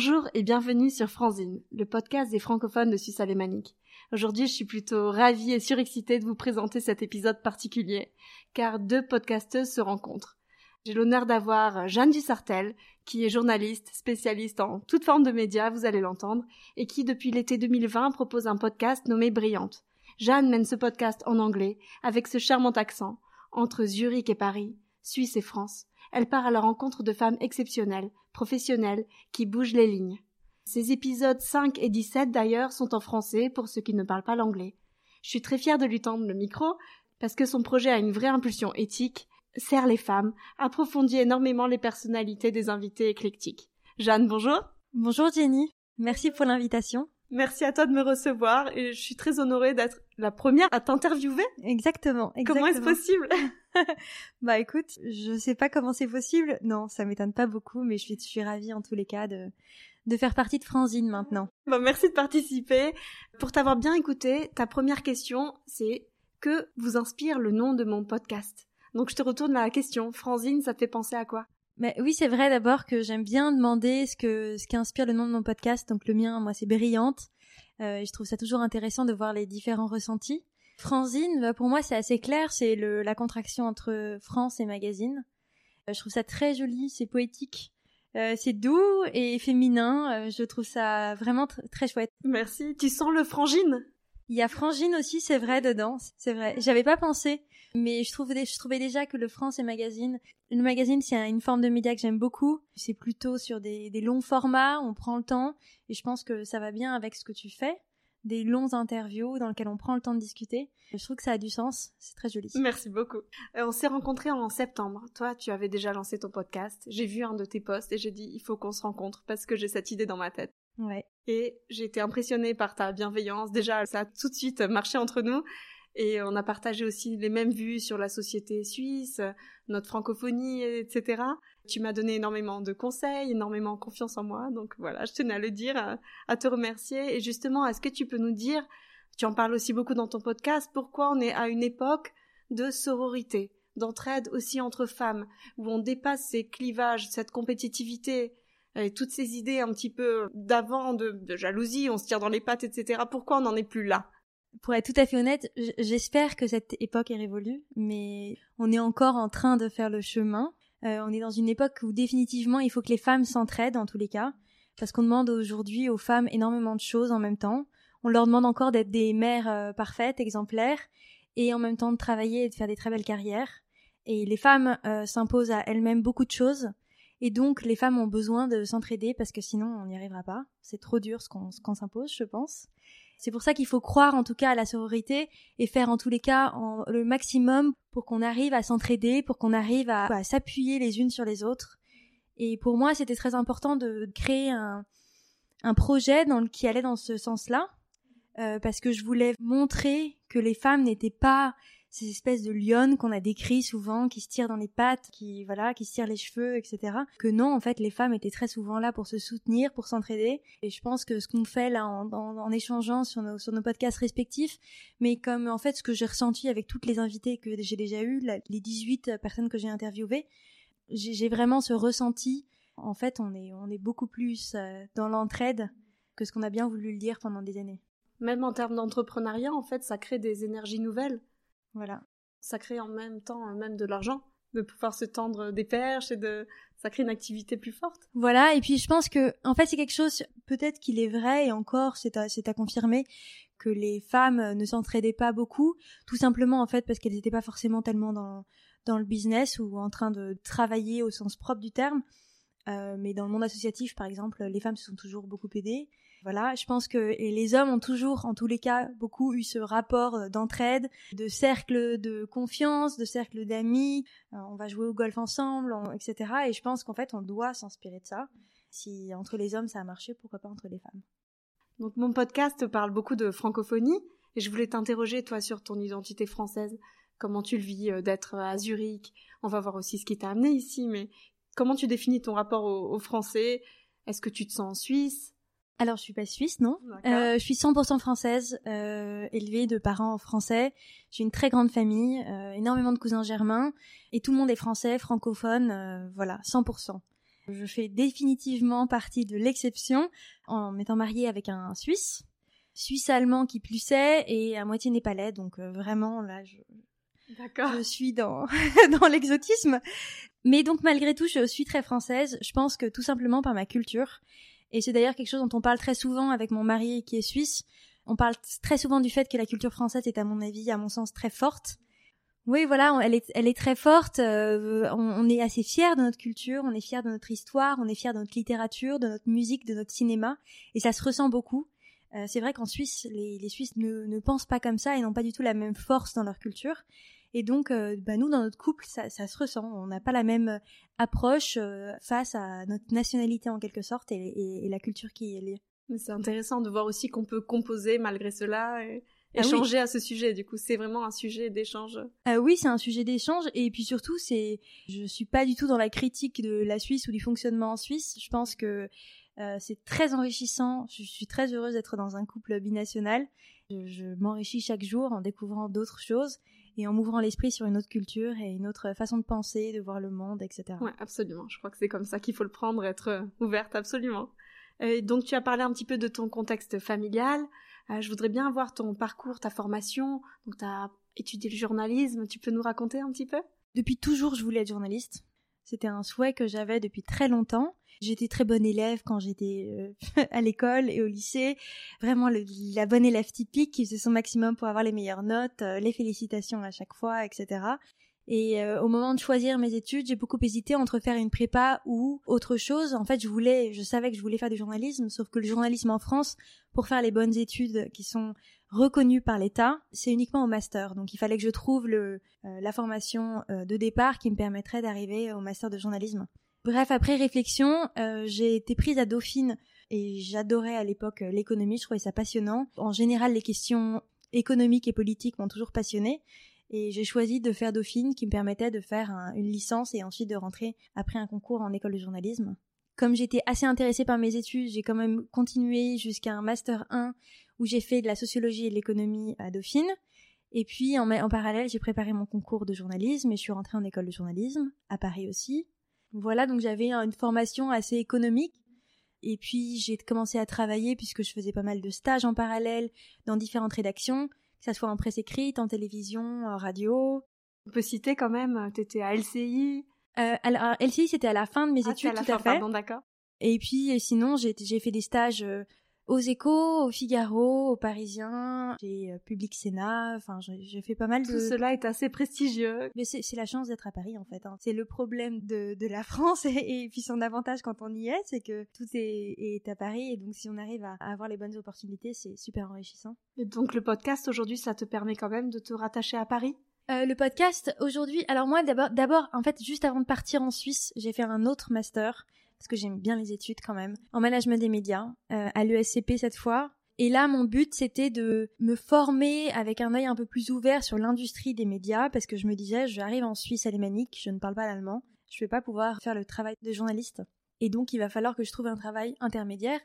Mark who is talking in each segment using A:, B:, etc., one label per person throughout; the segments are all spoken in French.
A: Bonjour et bienvenue sur Franzine, le podcast des francophones de Suisse alémanique. Aujourd'hui, je suis plutôt ravie et surexcitée de vous présenter cet épisode particulier, car deux podcasteuses se rencontrent. J'ai l'honneur d'avoir Jeanne Dussartel, qui est journaliste, spécialiste en toute forme de médias, vous allez l'entendre, et qui depuis l'été 2020 propose un podcast nommé Brillante. Jeanne mène ce podcast en anglais, avec ce charmant accent, entre Zurich et Paris, Suisse et France. Elle part à la rencontre de femmes exceptionnelles, professionnelles, qui bougent les lignes. Ces épisodes 5 et 17 d'ailleurs sont en français pour ceux qui ne parlent pas l'anglais. Je suis très fière de lui tendre le micro parce que son projet a une vraie impulsion éthique, sert les femmes, approfondit énormément les personnalités des invités éclectiques. Jeanne, bonjour.
B: Bonjour Jenny. Merci pour l'invitation.
A: Merci à toi de me recevoir et je suis très honorée d'être la première à t'interviewer.
B: Exactement, exactement.
A: Comment est-ce possible?
B: Bah écoute, je sais pas comment c'est possible. Non, ça m'étonne pas beaucoup, mais je suis, je suis ravie en tous les cas de, de faire partie de Franzine maintenant.
A: Bah merci de participer. Pour t'avoir bien écouté, ta première question, c'est que vous inspire le nom de mon podcast? Donc je te retourne la question. Franzine, ça te fait penser à quoi?
B: Mais oui, c'est vrai d'abord que j'aime bien demander ce que ce qui inspire le nom de mon podcast. Donc le mien, moi, c'est Brillante. Euh, je trouve ça toujours intéressant de voir les différents ressentis. Franzine, bah, pour moi, c'est assez clair. C'est la contraction entre France et magazine. Euh, je trouve ça très joli, c'est poétique. Euh, c'est doux et féminin. Euh, je trouve ça vraiment très chouette.
A: Merci. Tu sens le frangine?
B: Il y a frangine aussi, c'est vrai dedans. C'est vrai. J'avais pas pensé. Mais je, trouve, je trouvais déjà que le France et Magazine, le magazine c'est une forme de média que j'aime beaucoup. C'est plutôt sur des, des, longs formats, on prend le temps, et je pense que ça va bien avec ce que tu fais. Des longs interviews dans lesquels on prend le temps de discuter. Je trouve que ça a du sens, c'est très joli.
A: Merci beaucoup. Euh, on s'est rencontrés en septembre. Toi, tu avais déjà lancé ton podcast. J'ai vu un de tes posts et j'ai dit il faut qu'on se rencontre parce que j'ai cette idée dans ma tête.
B: Ouais.
A: Et j'ai été impressionnée par ta bienveillance. Déjà, ça a tout de suite marché entre nous. Et on a partagé aussi les mêmes vues sur la société suisse, notre francophonie, etc. Tu m'as donné énormément de conseils, énormément confiance en moi. Donc voilà, je tenais à le dire, à, te remercier. Et justement, est-ce que tu peux nous dire, tu en parles aussi beaucoup dans ton podcast, pourquoi on est à une époque de sororité, d'entraide aussi entre femmes, où on dépasse ces clivages, cette compétitivité, et toutes ces idées un petit peu d'avant, de, de jalousie, on se tire dans les pattes, etc. Pourquoi on n'en est plus là?
B: Pour être tout à fait honnête, j'espère que cette époque est révolue, mais on est encore en train de faire le chemin. Euh, on est dans une époque où définitivement il faut que les femmes s'entraident en tous les cas, parce qu'on demande aujourd'hui aux femmes énormément de choses en même temps. On leur demande encore d'être des mères euh, parfaites, exemplaires, et en même temps de travailler et de faire des très belles carrières. Et les femmes euh, s'imposent à elles-mêmes beaucoup de choses, et donc les femmes ont besoin de s'entraider parce que sinon on n'y arrivera pas. C'est trop dur ce qu'on s'impose, je pense. C'est pour ça qu'il faut croire en tout cas à la sororité et faire en tous les cas le maximum pour qu'on arrive à s'entraider, pour qu'on arrive à, s'appuyer les unes sur les autres. Et pour moi, c'était très important de créer un, projet dans, qui allait dans ce sens-là, euh, parce que je voulais montrer que les femmes n'étaient pas ces espèces de lionnes qu'on a décrit souvent, qui se tirent dans les pattes, qui voilà, qui se tirent les cheveux, etc. Que non, en fait, les femmes étaient très souvent là pour se soutenir, pour s'entraider. Et je pense que ce qu'on fait là en, échangeant sur nos, podcasts respectifs, mais comme en fait ce que j'ai ressenti avec toutes les invités que j'ai déjà eues, les 18 personnes que j'ai interviewées, j'ai vraiment ce ressenti. En fait, on est, on est beaucoup plus euh, dans l'entraide que ce qu'on a bien voulu le dire pendant des années.
A: Même en termes d'entrepreneuriat, en fait, ça crée des énergies nouvelles.
B: Voilà.
A: Ça crée en même temps même de l'argent, de pouvoir se tendre des perches et de ça crée une activité plus forte.
B: Voilà, et puis je pense que en fait c'est quelque chose peut-être qu'il est vrai et encore c'est à, c'est à confirmer que les femmes ne s'entraidaient pas beaucoup, tout simplement en fait parce qu'elles n'étaient pas forcément tellement dans dans le business ou en train de travailler au sens propre du terme. Euh, mais dans le monde associatif, par exemple, les femmes se sont toujours beaucoup aidées. Voilà, je pense que les hommes ont toujours, en tous les cas, beaucoup eu ce rapport euh, d'entraide, de cercle de confiance, de cercle d'amis. Euh, on va jouer au golf ensemble, etc. Et je pense qu'en fait, on doit s'inspirer de ça. Si entre les hommes ça a marché, pourquoi pas entre les femmes
A: Donc mon podcast parle beaucoup de francophonie et je voulais t'interroger toi sur ton identité française. Comment tu le vis euh, d'être à Zurich? On va voir aussi ce qui t'a amené ici, mais comment tu définis ton rapport au français? Est-ce que tu te sens en Suisse?
B: Alors, je suis pas suisse, non. Euh, je suis 100% française, euh, élevée de parents français. J'ai une très grande famille, euh, énormément de cousins germains, et tout le monde est français, francophone, euh, voilà, 100%. Je fais définitivement partie de l'exception en m'étant mariée avec un Suisse, Suisse-allemand qui plus est et à moitié népalais, donc euh, vraiment là je, je suis dans, dans l'exotisme. Mais donc malgré tout, je suis très française. Je pense que tout simplement par ma culture. Et c'est d'ailleurs quelque chose dont on parle très souvent avec mon mari qui est suisse. On parle très souvent du fait que la culture française est à mon avis, à mon sens, très forte. Oui, voilà, elle est, elle est très forte. Euh, on, est assez fiers de notre culture, on est fiers de notre histoire, on est fiers de notre littérature, de notre musique, de notre cinéma, et ça se ressent beaucoup. Euh, c'est vrai qu'en Suisse, les, les Suisses ne, ne, pensent pas comme ça et n'ont pas du tout la même force dans leur culture. Et donc, euh, bah, nous, dans notre couple, ça, ça se ressent. On n'a pas la même approche face à notre nationalité en quelque sorte et, et, et la culture qui est liée.
A: C'est intéressant de voir aussi qu'on peut composer malgré cela. Et ah échanger à ce sujet. Du coup, c'est vraiment un sujet d'échange.
B: Ah oui, c'est un sujet d'échange. Et puis surtout, c'est, je suis pas du tout dans la critique de la Suisse ou du fonctionnement en Suisse. Je pense que euh, c'est très enrichissant. Je suis très heureuse d'être dans un couple binational. Je, je m'enrichis chaque jour en découvrant d'autres choses et en m'ouvrant l'esprit sur une autre culture et une autre façon de penser, de voir le monde, etc.
A: Ouais, absolument. Je crois que c'est comme ça qu'il faut le prendre, être euh, ouverte, absolument. Euh, donc, tu as parlé un petit peu de ton contexte familial. Euh, je voudrais bien avoir ton parcours, ta formation. Donc, tu as étudié le journalisme. Tu peux nous raconter un petit peu?
B: Depuis toujours, je voulais être journaliste. C'était un souhait que j'avais depuis très longtemps. J'étais très bonne élève quand j'étais euh, à l'école et au lycée. Vraiment la bonne élève typique qui faisait son maximum pour avoir les meilleures notes, euh, les félicitations à chaque fois, etc. Et euh, au moment de choisir mes études, j'ai beaucoup hésité entre faire une prépa ou autre chose. En fait, je voulais, je savais que je voulais faire du journalisme, sauf que le journalisme en France, pour faire les bonnes études qui sont reconnues par l'État, c'est uniquement au master. Donc, il fallait que je trouve le, euh, la formation euh, de départ qui me permettrait d'arriver au master de journalisme. Bref, après réflexion, j'ai été prise à Dauphine et j'adorais à l'époque l'économie, je trouvais ça passionnant. En général, les questions économiques et politiques m'ont toujours passionnée et j'ai choisi de faire Dauphine qui me permettait de faire une licence et ensuite de rentrer après un concours en école de journalisme. Comme j'étais assez intéressée par mes études, j'ai quand même continué jusqu'à un master 1 où j'ai fait de la sociologie et de l'économie à Dauphine. Et puis en, en parallèle, j'ai préparé mon concours de journalisme et je suis rentrée en école de journalisme à Paris aussi. Voilà, donc j'avais une formation assez économique. Et puis j'ai commencé à travailler puisque je faisais pas mal de stages en parallèle dans différentes rédactions que ça soit en presse écrite, en télévision, en radio.
A: On peut citer quand même, euh, tu étais à LCI.
B: Euh, alors, LCI, c'était à la fin de mes
A: ah,
B: études,
A: tout
B: à fait.
A: Pardon, d'accord.
B: Et puis, sinon, j'ai fait des stages euh, aux Échos, au Figaro, au Parisien, j'ai euh, Public Sénat, enfin j'ai fait pas mal de...
A: Tout cela est assez prestigieux.
B: Mais c'est la chance d'être à Paris en fait. Hein. C'est le problème de, de la France et, puis son avantage quand on y est, c'est que tout est, est, à Paris et donc si on arrive à, avoir les bonnes opportunités, c'est super enrichissant.
A: Et donc le podcast aujourd'hui, ça te permet quand même de te rattacher à Paris?
B: Euh, le podcast aujourd'hui, alors moi d'abord, d'abord en fait juste avant de partir en Suisse, j'ai fait un autre master parce que j'aime bien les études quand même, en management des médias, euh, à l'ESCP cette fois. Et là, mon but, c'était de me former avec un œil un peu plus ouvert sur l'industrie des médias, parce que je me disais, j'arrive en Suisse alémanique, je ne parle pas l'allemand, je vais pas pouvoir faire le travail de journaliste. Et donc, il va falloir que je trouve un travail intermédiaire.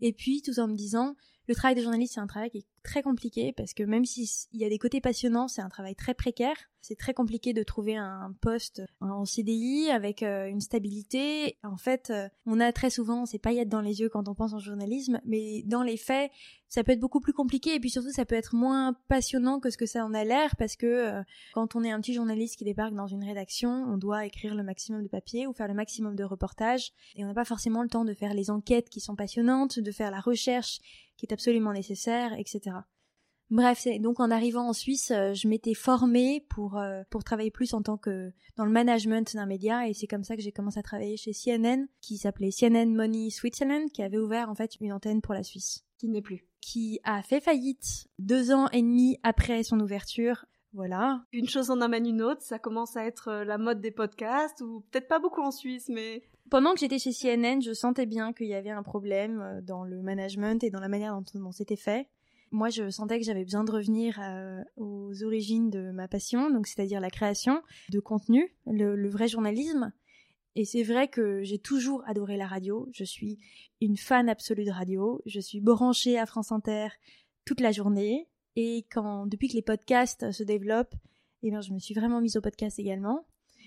B: Et puis, tout en me disant, le travail de journaliste, c'est un travail qui est très compliqué parce que même s'il y a des côtés passionnants, c'est un travail très précaire. C'est très compliqué de trouver un poste en CDI avec euh, une stabilité. En fait, euh, on a très souvent ces paillettes dans les yeux quand on pense en journalisme, mais dans les faits, ça peut être beaucoup plus compliqué et puis surtout ça peut être moins passionnant que ce que ça en a l'air parce que euh, quand on est un petit journaliste qui débarque dans une rédaction, on doit écrire le maximum de papier ou faire le maximum de reportages et on n'a pas forcément le temps de faire les enquêtes qui sont passionnantes, de faire la recherche qui est absolument nécessaire, etc. Bref, donc en arrivant en Suisse, euh, je m'étais formée pour euh, pour travailler plus en tant que dans le management d'un média et c'est comme ça que j'ai commencé à travailler chez CNN qui s'appelait CNN Money Switzerland qui avait ouvert en fait une antenne pour la Suisse.
A: Qui n'est plus.
B: Qui a fait faillite deux ans et demi après son ouverture. Voilà.
A: Une chose en amène une autre, ça commence à être euh, la mode des podcasts, ou peut-être pas beaucoup en Suisse, mais...
B: Pendant que j'étais chez CNN, je sentais bien qu'il y avait un problème dans le management et dans la manière dont, dont c'était fait moi je sentais que j'avais besoin de revenir euh, aux origines de ma passion, donc c'est-à-dire la création de contenu, le, vrai journalisme. Et c'est vrai que j'ai toujours adoré la radio. Je suis une fan absolue de radio. Je suis branchée à France Inter toute la journée. Et depuis que les podcasts se développent, eh bien, je me suis vraiment mise au podcast également.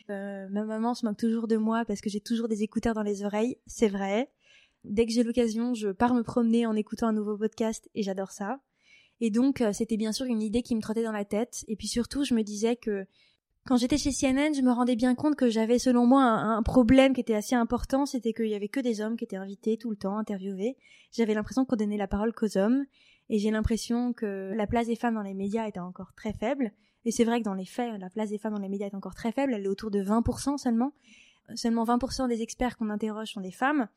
B: Euh, ma maman se moque toujours de moi parce que j'ai toujours des écouteurs dans les oreilles, c'est vrai. Dès que j'ai l'occasion, je pars me promener en écoutant un nouveau podcast et j'adore ça. Et donc, euh, c'était bien sûr une idée qui me trottait dans la tête. Et puis surtout, je me disais que quand j'étais chez CNN, je me rendais bien compte que j'avais, selon moi, un, problème qui était assez important. C'était qu'il y avait que des hommes qui étaient invités tout le temps, interviewés. J'avais l'impression qu'on donnait la parole qu'aux hommes. Et j'ai l'impression que la place des femmes dans les médias était encore très faible. Et c'est vrai que dans les faits, la place des femmes dans les médias est encore très faible. Elle est autour de 20% seulement. Seulement 20% des experts qu'on interroge sont des femmes.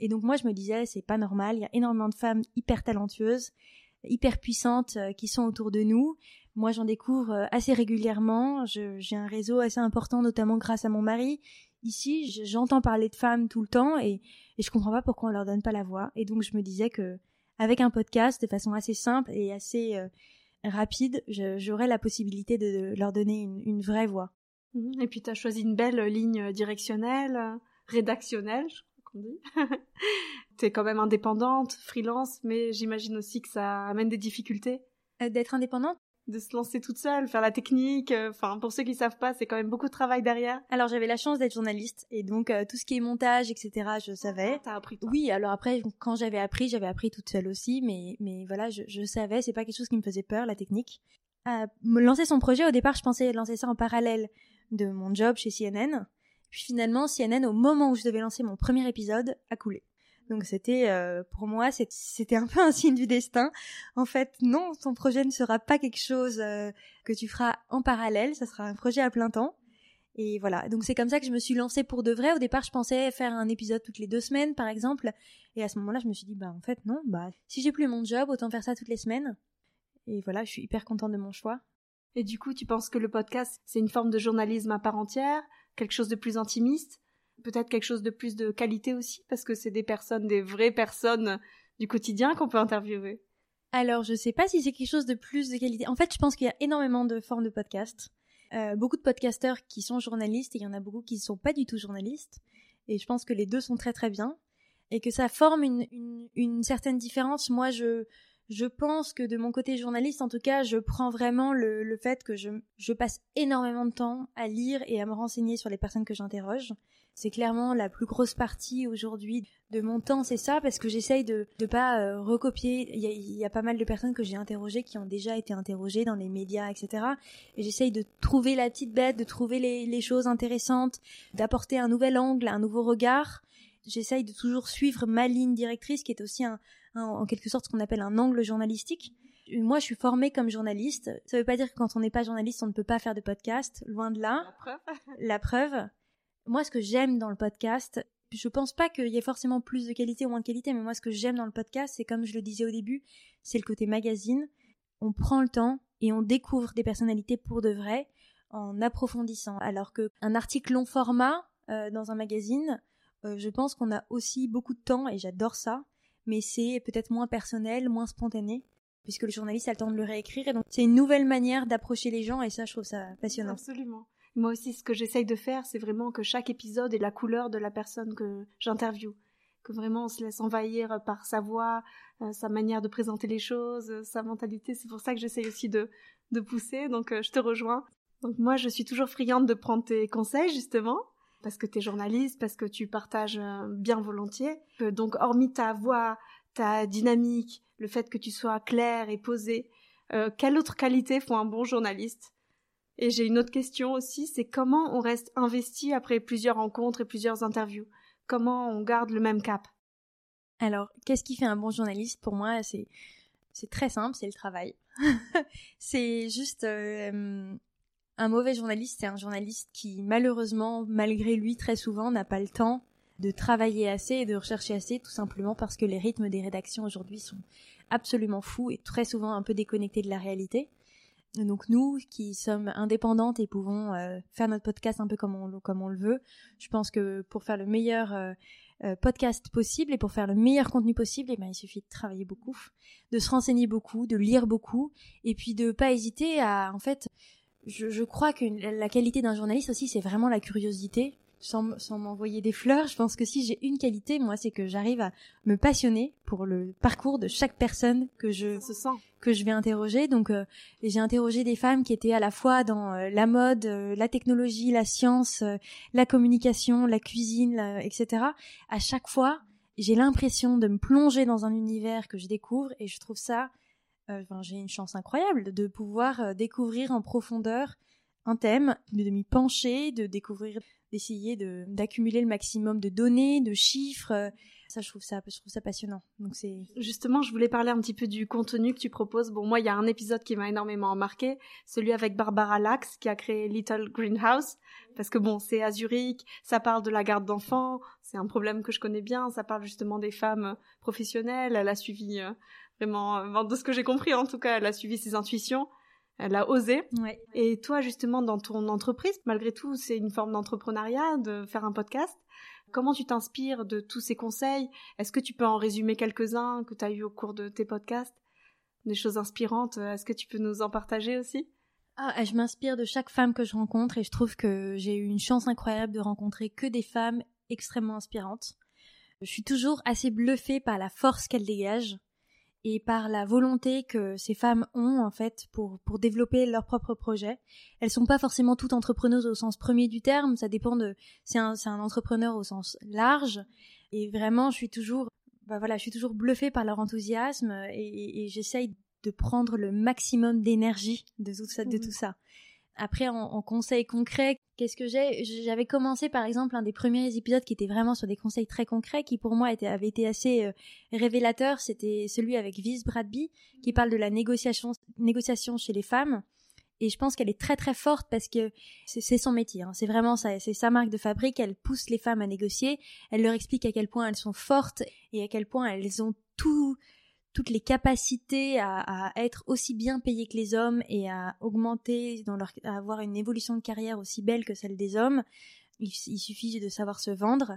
B: Et donc moi, je me disais, c'est pas normal. Il y a énormément de femmes hyper talentueuses hyper puissantes euh, qui sont autour de nous. Moi, j'en découvre euh, assez régulièrement. J'ai un réseau assez important, notamment grâce à mon mari. Ici, j'entends parler de femmes tout le temps et, et je comprends pas pourquoi on leur donne pas la voix. Et donc, je me disais que avec un podcast, de façon assez simple et assez euh, rapide, j'aurais la possibilité de, leur donner une, vraie voix.
A: Et puis, tu as choisi une belle ligne directionnelle, rédactionnelle, T'es quand même indépendante, freelance, mais j'imagine aussi que ça amène des difficultés.
B: Euh, d'être indépendante?
A: De se lancer toute seule, faire la technique. Euh, enfin, pour ceux qui savent pas, c'est quand même beaucoup de travail derrière.
B: Alors, j'avais la chance d'être journaliste et donc euh, tout ce qui est montage, etc., je savais.
A: Ah, t'as appris toi.
B: Oui, alors après, quand j'avais appris, j'avais appris toute seule aussi, mais mais voilà, je, je savais. C'est pas quelque chose qui me faisait peur, la technique. À me lancer son projet, au départ, je pensais lancer ça en parallèle de mon job chez CNN. Puis finalement, CNN, au moment où je devais lancer mon premier épisode, a coulé. Donc c'était euh, pour moi c'était un peu un signe du destin. En fait, non, ton projet ne sera pas quelque chose euh, que tu feras en parallèle, ça sera un projet à plein temps. Et voilà, donc c'est comme ça que je me suis lancée pour de vrai. Au départ, je pensais faire un épisode toutes les deux semaines, par exemple. Et à ce moment-là, je me suis dit, bah en fait non, bah si j'ai plus mon job, autant faire ça toutes les semaines. Et voilà, je suis hyper contente de mon choix.
A: Et du coup, tu penses que le podcast, c'est une forme de journalisme à part entière? Quelque chose de plus intimiste, peut-être quelque chose de plus de qualité aussi, parce que c'est des personnes, des vraies personnes du quotidien qu'on peut interviewer.
B: Alors, je sais pas si c'est quelque chose de plus de qualité. En fait, je pense qu'il y a énormément de formes de podcasts. Euh, beaucoup de podcasteurs qui sont journalistes et il y en a beaucoup qui ne sont pas du tout journalistes. Et je pense que les deux sont très très bien et que ça forme une, une certaine différence. Moi, je je pense que de mon côté journaliste, en tout cas, je prends vraiment le, le fait que je, je, passe énormément de temps à lire et à me renseigner sur les personnes que j'interroge. C'est clairement la plus grosse partie aujourd'hui de mon temps, c'est ça, parce que j'essaye de ne pas euh, recopier. Il y, y, a, pas mal de personnes que j'ai interrogées qui ont déjà été interrogées dans les médias, etc. Et j'essaye de trouver la petite bête, de trouver les, les choses intéressantes, d'apporter un nouvel angle, un nouveau regard. J'essaye de toujours suivre ma ligne directrice, qui est aussi un, en quelque sorte ce qu'on appelle un angle journalistique. Moi, je suis formée comme journaliste. Ça ne veut pas dire que quand on n'est pas journaliste, on ne peut pas faire de podcast. Loin de là.
A: La preuve.
B: La preuve. Moi, ce que j'aime dans le podcast, je pense pas qu'il y ait forcément plus de qualité ou moins de qualité, mais moi, ce que j'aime dans le podcast, c'est comme je le disais au début, c'est le côté magazine. On prend le temps et on découvre des personnalités pour de vrai en approfondissant. Alors qu'un article long format euh, dans un magazine, euh, je pense qu'on a aussi beaucoup de temps et j'adore ça mais c'est peut-être moins personnel, moins spontané, puisque le journaliste a le temps de le réécrire. Et donc, c'est une nouvelle manière d'approcher les gens, et ça, je trouve ça passionnant.
A: Absolument. Moi aussi, ce que j'essaye de faire, c'est vraiment que chaque épisode ait la couleur de la personne que j'interviewe. Que vraiment on se laisse envahir par sa voix, euh, sa manière de présenter les choses, euh, sa mentalité. C'est pour ça que j'essaye aussi de, de pousser. Donc, euh, je te rejoins. Donc, moi, je suis toujours friande de prendre tes conseils, justement parce que tu es journaliste, parce que tu partages euh, bien volontiers. Donc, hormis ta voix, ta dynamique, le fait que tu sois clair et posé, euh, quelle autre qualité font un bon journaliste? Et j'ai une autre question aussi, c'est comment on reste investi après plusieurs rencontres et plusieurs interviews? Comment on garde le même cap?
B: Alors, qu'est-ce qui fait un bon journaliste? Pour moi, c'est c'est très simple, c'est le travail. c'est juste euh, un mauvais journaliste, c'est un journaliste qui, malheureusement, malgré lui, très souvent, n'a pas le temps de travailler assez et de rechercher assez, tout simplement parce que les rythmes des rédactions aujourd'hui sont absolument fous et très souvent un peu déconnectés de la réalité. Donc nous, qui sommes indépendantes et pouvons euh, faire notre podcast un peu comme on, le veut, je pense que pour faire le meilleur euh, euh, podcast possible et pour faire le meilleur contenu possible, eh ben, il suffit de travailler beaucoup, de se renseigner beaucoup, de lire beaucoup, et puis de pas hésiter à, en fait, je, crois que la qualité d'un journaliste aussi, c'est vraiment la curiosité. sans, sans m'envoyer des fleurs, je pense que si j'ai une qualité, moi, c'est que j'arrive à me passionner pour le parcours de chaque personne que je
A: Ça se sent.
B: que je vais interroger. Donc, euh, j'ai interrogé des femmes qui étaient à la fois dans euh, la mode, euh, la technologie, la science, la communication, la cuisine, la- etc. À chaque fois, j'ai l'impression de me plonger dans un univers que je découvre et je trouve ça, j'ai une chance incroyable de pouvoir euh, découvrir en profondeur un thème, de m'y pencher, de découvrir, d'essayer de d'accumuler le maximum de données, de chiffres. euh, Ça, je trouve ça, je trouve ça passionnant. Donc c'est
A: Justement, je voulais parler un petit peu du contenu que tu proposes. Bon, moi, il y a un épisode qui m'a énormément marqué, celui avec Barbara Lax, qui a créé Little Greenhouse, parce que bon, c'est à Zurich, ça parle de la garde d'enfants, c'est un problème que je connais bien, ça parle justement des femmes professionnelles, elle a suivi euh, vraiment, euh, de ce que j'ai compris en tout cas, elle a suivi ses intuitions, elle a osé.
B: ouais.
A: Et toi, justement, dans ton entreprise, malgré tout, c'est une forme d'entrepreneuriat, de faire un podcast. Comment tu t'inspires de tous ces conseils? Est-ce que tu peux en résumer quelques-uns que tu as eu au cours de tes podcasts? Des choses inspirantes, euh, est-ce que tu peux nous en partager aussi?
B: Ah, je m'inspire de chaque femme que je rencontre et je trouve que j'ai eu une chance incroyable de rencontrer que des femmes extrêmement inspirantes. Je suis toujours assez bluffée par la force qu'elles dégagent et par la volonté que ces femmes ont en fait pour pour développer leurs propres projets. Elles sont pas forcément toutes entrepreneuses au sens premier du terme, ça dépend de c'est un c'est un entrepreneur au sens large et vraiment je suis toujours bah voilà, je suis toujours bluffée par leur enthousiasme et, et- et j'essaye de prendre le maximum d'énergie de tout ça de
A: Mhm.
B: tout ça. Après, en, en conseils concrets, qu'est-ce que j'ai? J'avais commencé par exemple un des premiers épisodes qui était vraiment sur des conseils très concrets, qui pour moi avait été assez euh, révélateur. C'était celui avec Viz Bradby, qui parle de la négociation, chez les femmes. Et je pense qu'elle est très très forte parce que c'est son métier. hein. C'est vraiment c'est sa marque de fabrique. Elle pousse les femmes à négocier. Elle leur explique à quel point elles sont fortes et à quel point elles ont tout, toutes les capacités à, à être aussi bien payées que les hommes et à augmenter dans leur, à avoir une évolution de carrière aussi belle que celle des hommes. Il, il suffit de savoir se vendre.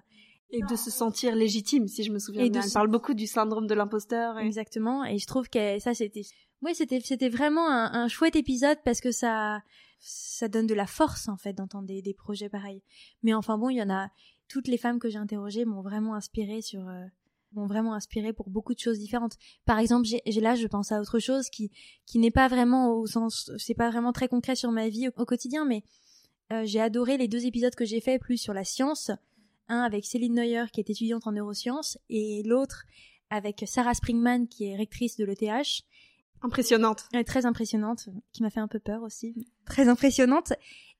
A: Et de se sentir légitime, si je me souviens
B: Et
A: bien.
B: de
A: Elle
B: se-
A: parle beaucoup du syndrome de l'imposteur. Et...
B: Exactement. Et je trouve que ça, c'était, ouais, c'était, c'était vraiment un, un chouette épisode parce que ça, ça donne de la force, en fait, d'entendre des, des projets pareils. Mais enfin bon, il y en a, toutes les femmes que j'ai interrogées m'ont vraiment inspiré sur, euh, m'ont vraiment inspiré pour beaucoup de choses différentes. Par exemple, j'ai, là, je pense à autre chose qui, qui n'est pas vraiment au sens, c'est pas vraiment très concret sur ma vie au, au quotidien, mais euh, j'ai adoré les deux épisodes que j'ai faits plus sur la science. Un avec Céline Neuer, qui est étudiante en neurosciences, et l'autre avec Sarah Springman, qui est rectrice de l'ETH.
A: Impressionnante.
B: Elle est très impressionnante, qui m'a fait un peu peur aussi. Très impressionnante.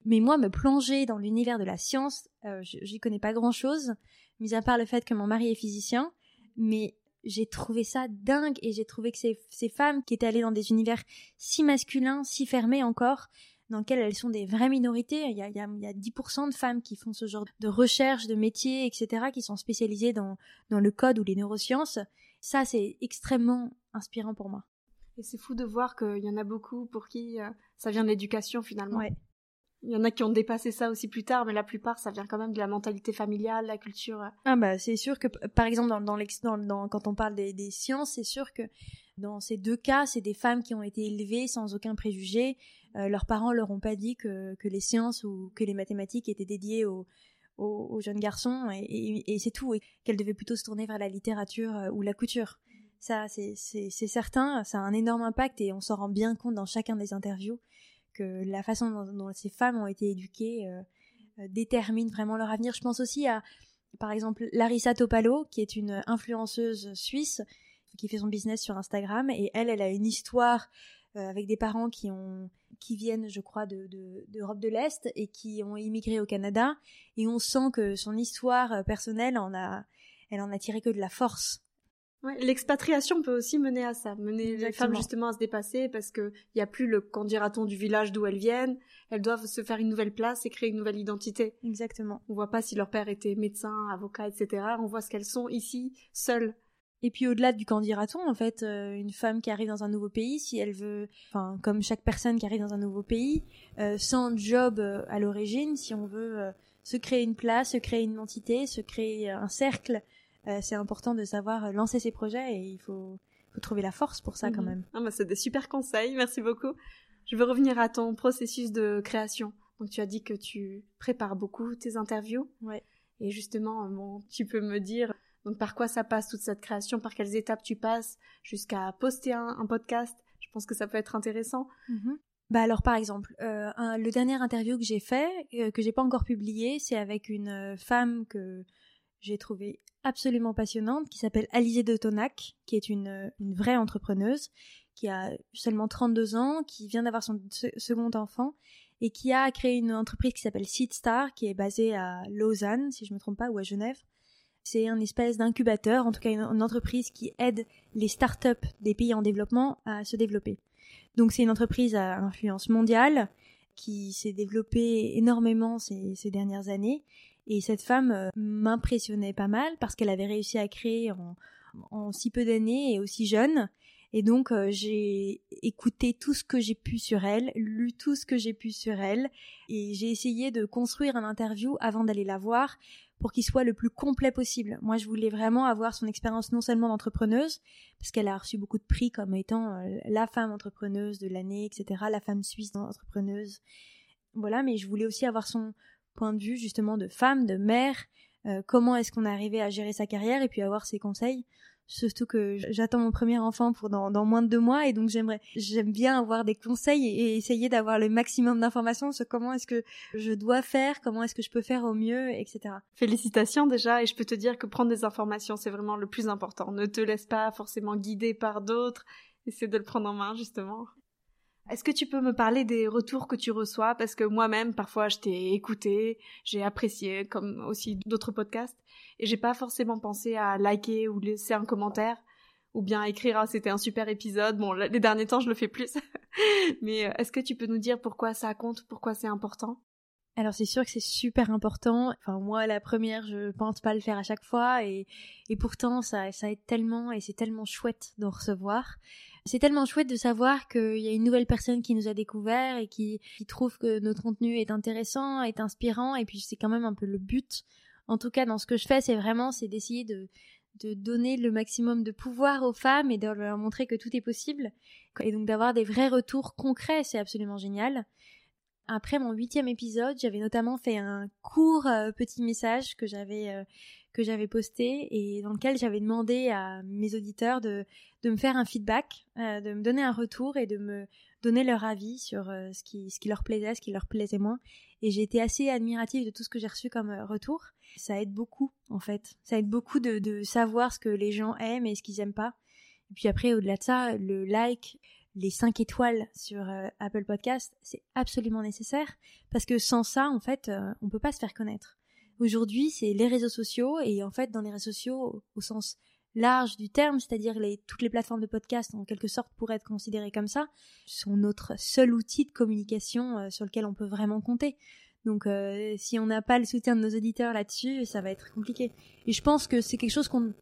B: Mais moi, me plonger dans l'univers de la science, euh, j'y connais pas grand chose, mis à part le fait que mon mari est physicien. Mais j'ai trouvé ça dingue et j'ai trouvé que ces, ces femmes qui étaient allées dans des univers si masculins, si fermés encore, dans lesquels elles sont des vraies minorités. Il y a, il y a, il y a 10% de femmes qui font ce genre de recherche, de métiers, etc., qui sont spécialisées dans, dans le code ou les neurosciences. Ça, c'est extrêmement inspirant pour moi.
A: Et c'est fou de voir qu'il y en a beaucoup pour qui euh, ça vient de l'éducation finalement.
B: Ouais.
A: Il y en a qui ont dépassé ça aussi plus tard, mais la plupart, ça vient quand même de la mentalité familiale, la culture. euh.
B: Ah bah c'est sûr que par exemple dans, dans, dans, dans- quand on parle des, des sciences, c'est sûr que dans ces deux cas, c'est des femmes qui ont été élevées sans aucun préjugé. Euh, leurs parents leur ont pas dit que, que les sciences ou que les mathématiques étaient dédiées aux, aux, jeunes garçons et, et- c'est tout, et qu'elles devaient plutôt se tourner vers la littérature euh, ou la couture. Ça, c'est certain, ça a un énorme impact et on s'en rend bien compte dans chacun des interviews que la façon dont, ces femmes ont été éduquées euh, euh, détermine vraiment leur avenir. Je pense aussi à par exemple Larissa Topalo, qui est une influenceuse suisse qui fait son business sur Instagram et elle, elle a une histoire euh, avec des parents qui ont qui viennent, je crois, de de- d'Europe de, l'Est et qui ont immigré au Canada et on sent que son histoire personnelle elle en a tiré que de la force.
A: Ouais, L'expatriation peut aussi mener à ça, mener les femmes justement à se dépasser parce que il y a plus le qu'en dira-t-on du village d'où elles viennent. Elles doivent se faire une nouvelle place et créer une nouvelle identité.
B: Exactement.
A: On voit pas si leur père était médecin, avocat, etc. On voit ce qu'elles sont ici, seules.
B: Et puis au-delà du candidaton, en fait, euh, une femme qui arrive dans un nouveau pays, si elle veut, enfin comme chaque personne qui arrive dans un nouveau pays, euh, sans job euh, à l'origine, si on veut se créer une place, se créer une identité, se créer un cercle, euh, c'est important de savoir euh, lancer ses projets et il faut, faut trouver la force pour ça quand
A: Mhm.
B: même.
A: Ah bah, c'est des super conseils, merci beaucoup. Je veux revenir à ton processus de création. Donc tu as dit que tu prépares beaucoup tes interviews.
B: Ouais.
A: Et justement, bon, tu peux me dire donc par quoi ça passe toute cette création, par quelles étapes tu passes jusqu'à poster un, podcast? Je pense que ça peut être intéressant.
B: Mhm. Bah alors par exemple, euh, le dernier interview que j'ai fait, euh, que j'ai pas encore publié, c'est avec une euh, femme que j'ai trouvée absolument passionnante, qui s'appelle Alizée de Tonac, qui est une, une, vraie entrepreneuse, qui a seulement 32 ans, qui vient d'avoir son second enfant et qui a créé une entreprise qui s'appelle Seedstar, qui est basée à Lausanne, si je me trompe pas, ou à Genève. C'est un espèce d'incubateur, en tout cas une, entreprise qui aide les startups des pays en développement à se développer. Donc c'est une entreprise à influence mondiale qui s'est développée énormément ces, dernières années. Et cette femme euh, m'impressionnait pas mal parce qu'elle avait réussi à créer en, si peu d'années et aussi jeune. Et donc euh, j'ai écouté tout ce que j'ai pu sur elle, lu tout ce que j'ai pu sur elle, et j'ai essayé de construire un interview avant d'aller la voir pour qu'il soit le plus complet possible. Moi, je voulais vraiment avoir son expérience non seulement d'entrepreneuse, parce qu'elle a reçu beaucoup de prix comme étant euh, la femme entrepreneuse de l'année, etc., la femme suisse entrepreneuse. Voilà, mais je voulais aussi avoir son point de vue justement de femme, de mère, euh, comment est-ce qu'on est arrivé à gérer sa carrière et puis avoir ses conseils surtout que j'attends mon premier enfant pour dans, moins de deux mois et donc j'aimerais j'aime bien avoir des conseils et, essayer d'avoir le maximum d'informations sur comment est-ce que je dois faire, comment est-ce que je peux faire au mieux, etc.
A: Félicitations déjà et je peux te dire que prendre des informations c'est vraiment le plus important. Ne te laisse pas forcément guider par d'autres, essaie de le prendre en main justement. Est-ce que tu peux me parler des retours que tu reçois? Parce que moi-même, parfois, je t'ai écouté, j'ai apprécié, comme aussi d'autres podcasts, et j'ai pas forcément pensé à liker ou laisser un commentaire, ou bien écrire ah, c'était un super épisode. Bon, les derniers temps, je le fais plus. Mais euh, est-ce que tu peux nous dire pourquoi ça compte, pourquoi c'est important?
B: Alors c'est sûr que c'est super important. Enfin moi la première je pense pas le faire à chaque fois et, et pourtant ça, ça aide tellement et c'est tellement chouette d'en recevoir. C'est tellement chouette de savoir qu'il y a une nouvelle personne qui nous a découvert et qui, trouve que notre contenu est intéressant, est inspirant, et puis c'est quand même un peu le but. En tout cas, dans ce que je fais, c'est vraiment c'est d'essayer de, de donner le maximum de pouvoir aux femmes et de leur montrer que tout est possible. Et donc d'avoir des vrais retours concrets, c'est absolument génial. Après mon huitième épisode, j'avais notamment fait un court euh, petit message que j'avais euh, que j'avais posté et dans lequel j'avais demandé à mes auditeurs de, de me faire un feedback, euh, de me donner un retour et de me donner leur avis sur ce qui ce qui leur plaisait, ce qui leur plaisait moins. Et j'ai été assez admirative de tout ce que j'ai reçu comme retour. Ça aide beaucoup en fait. Ça aide beaucoup de, de savoir ce que les gens aiment et ce qu'ils aiment pas. Et puis après, au-delà de ça, le like, les 5 étoiles sur euh, Apple Podcast, c'est absolument nécessaire parce que sans ça, en fait, euh, on peut pas se faire connaître. Aujourd'hui, c'est les réseaux sociaux et en fait, dans les réseaux sociaux, au sens large du terme, c'est-à-dire toutes les plateformes de podcast en quelque sorte pourraient être considérées comme ça, sont notre seul outil de communication euh, sur lequel on peut vraiment compter. Donc si on n'a pas le soutien de nos auditeurs là-dessus, ça va être compliqué. Et je pense que c'est quelque chose qu'on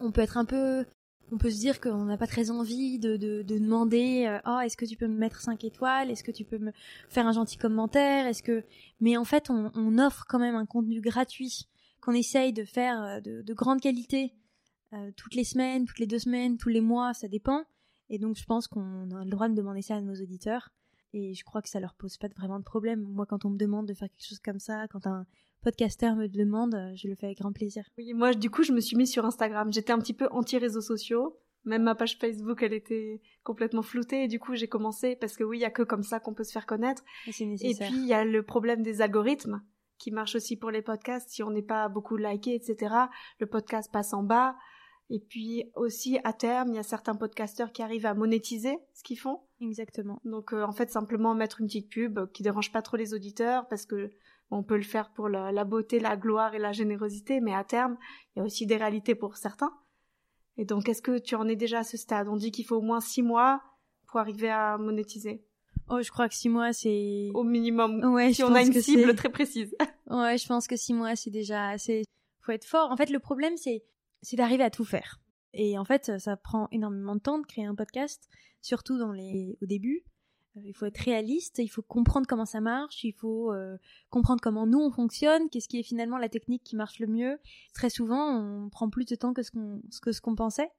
B: on peut être un peu on peut se dire qu'on n'a pas très envie de, de, demander euh, oh est-ce que tu peux me mettre 5 étoiles? Est-ce que tu peux me faire un gentil commentaire? Est-ce que mais en fait on, offre quand même un contenu gratuit qu'on essaye de faire euh, de, grande qualité euh, toutes les semaines toutes les deux semaines tous les mois ça dépend. Et donc je pense qu'on a le droit de demander ça à nos auditeurs et je crois que ça leur pose pas vraiment de problème moi quand on me demande de faire quelque chose comme ça quand un podcaster me demande, euh, je le fais avec grand plaisir.
A: Oui, moi, du coup, je me suis mise sur Instagram. J'étais un petit peu anti-réseaux sociaux. Même ma page Facebook, elle était complètement floutée. Et du coup, j'ai commencé parce que oui, il y a que comme ça qu'on peut se faire connaître.
B: Et,
A: et puis, il y a le problème des algorithmes qui marche aussi pour les podcasts. Si on n'est pas beaucoup liké, etc., le podcast passe en bas. Et puis aussi, à terme, il y a certains podcasteurs qui arrivent à monétiser ce qu'ils font.
B: Exactement.
A: Donc, euh, en fait, simplement mettre une petite pub qui dérange pas trop les auditeurs parce que on peut le faire pour la, beauté, la gloire et la générosité, mais à terme, il y a aussi des réalités pour certains. Et donc, est-ce que tu en es déjà à ce stade? On dit qu'il faut au moins six mois pour arriver à monétiser.
B: Oh, je crois que six mois, c'est...
A: Au minimum. Ouais, si on a une cible très précise.
B: ouais, je pense que six mois, c'est déjà assez... Faut être fort. En fait, le problème, c'est, c'est d'arriver à tout faire. Et en fait, ça prend énormément de temps de créer un podcast, surtout dans les... au début. Euh, il faut être réaliste, il faut comprendre comment ça marche, il faut euh, comprendre comment nous on fonctionne, qu'est-ce qui est finalement la technique qui marche le mieux. Très souvent, on prend plus de temps que ce qu'on que ce qu'on pensait.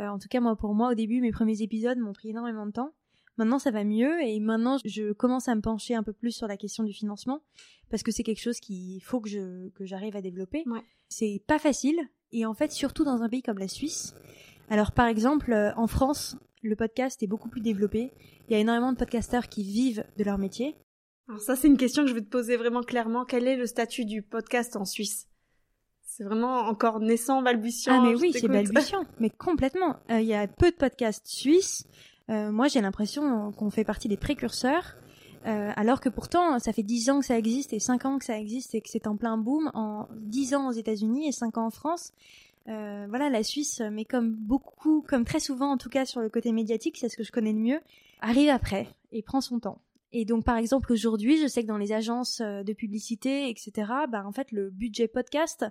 B: Euh, en tout cas, moi pour moi au début, mes premiers épisodes m'ont pris énormément de temps. Maintenant, ça va mieux et maintenant, je commence à me pencher un peu plus sur la question du financement parce que c'est quelque chose qu'il faut que je que j'arrive à développer.
A: Ouais.
B: C'est pas facile et en fait, surtout dans un pays comme la Suisse. Alors, par exemple, euh, en France, le podcast est beaucoup plus développé. Il y a énormément de podcasteurs qui vivent de leur métier.
A: Alors ça, c'est une question que je vais te poser vraiment clairement. Quel est le statut du podcast en Suisse? C'est vraiment encore naissant, balbutiant.
B: Ah mais oui, c'est balbutiant, mais complètement. Euh, Il y a peu de podcasts suisses. Euh, moi, j'ai l'impression qu'on fait partie des précurseurs, euh, alors que pourtant, ça fait 10 ans que ça existe et 5 ans que ça existe et que c'est en plein boom. En 10 ans aux États-Unis et 5 ans en France. Euh, voilà, la Suisse, mais comme beaucoup, comme très souvent en tout cas sur le côté médiatique, c'est ce que je connais le mieux, arrive après et prend son temps. Et donc, par exemple, aujourd'hui, je sais que dans les agences euh, de publicité, etc., bah, en fait, le budget podcast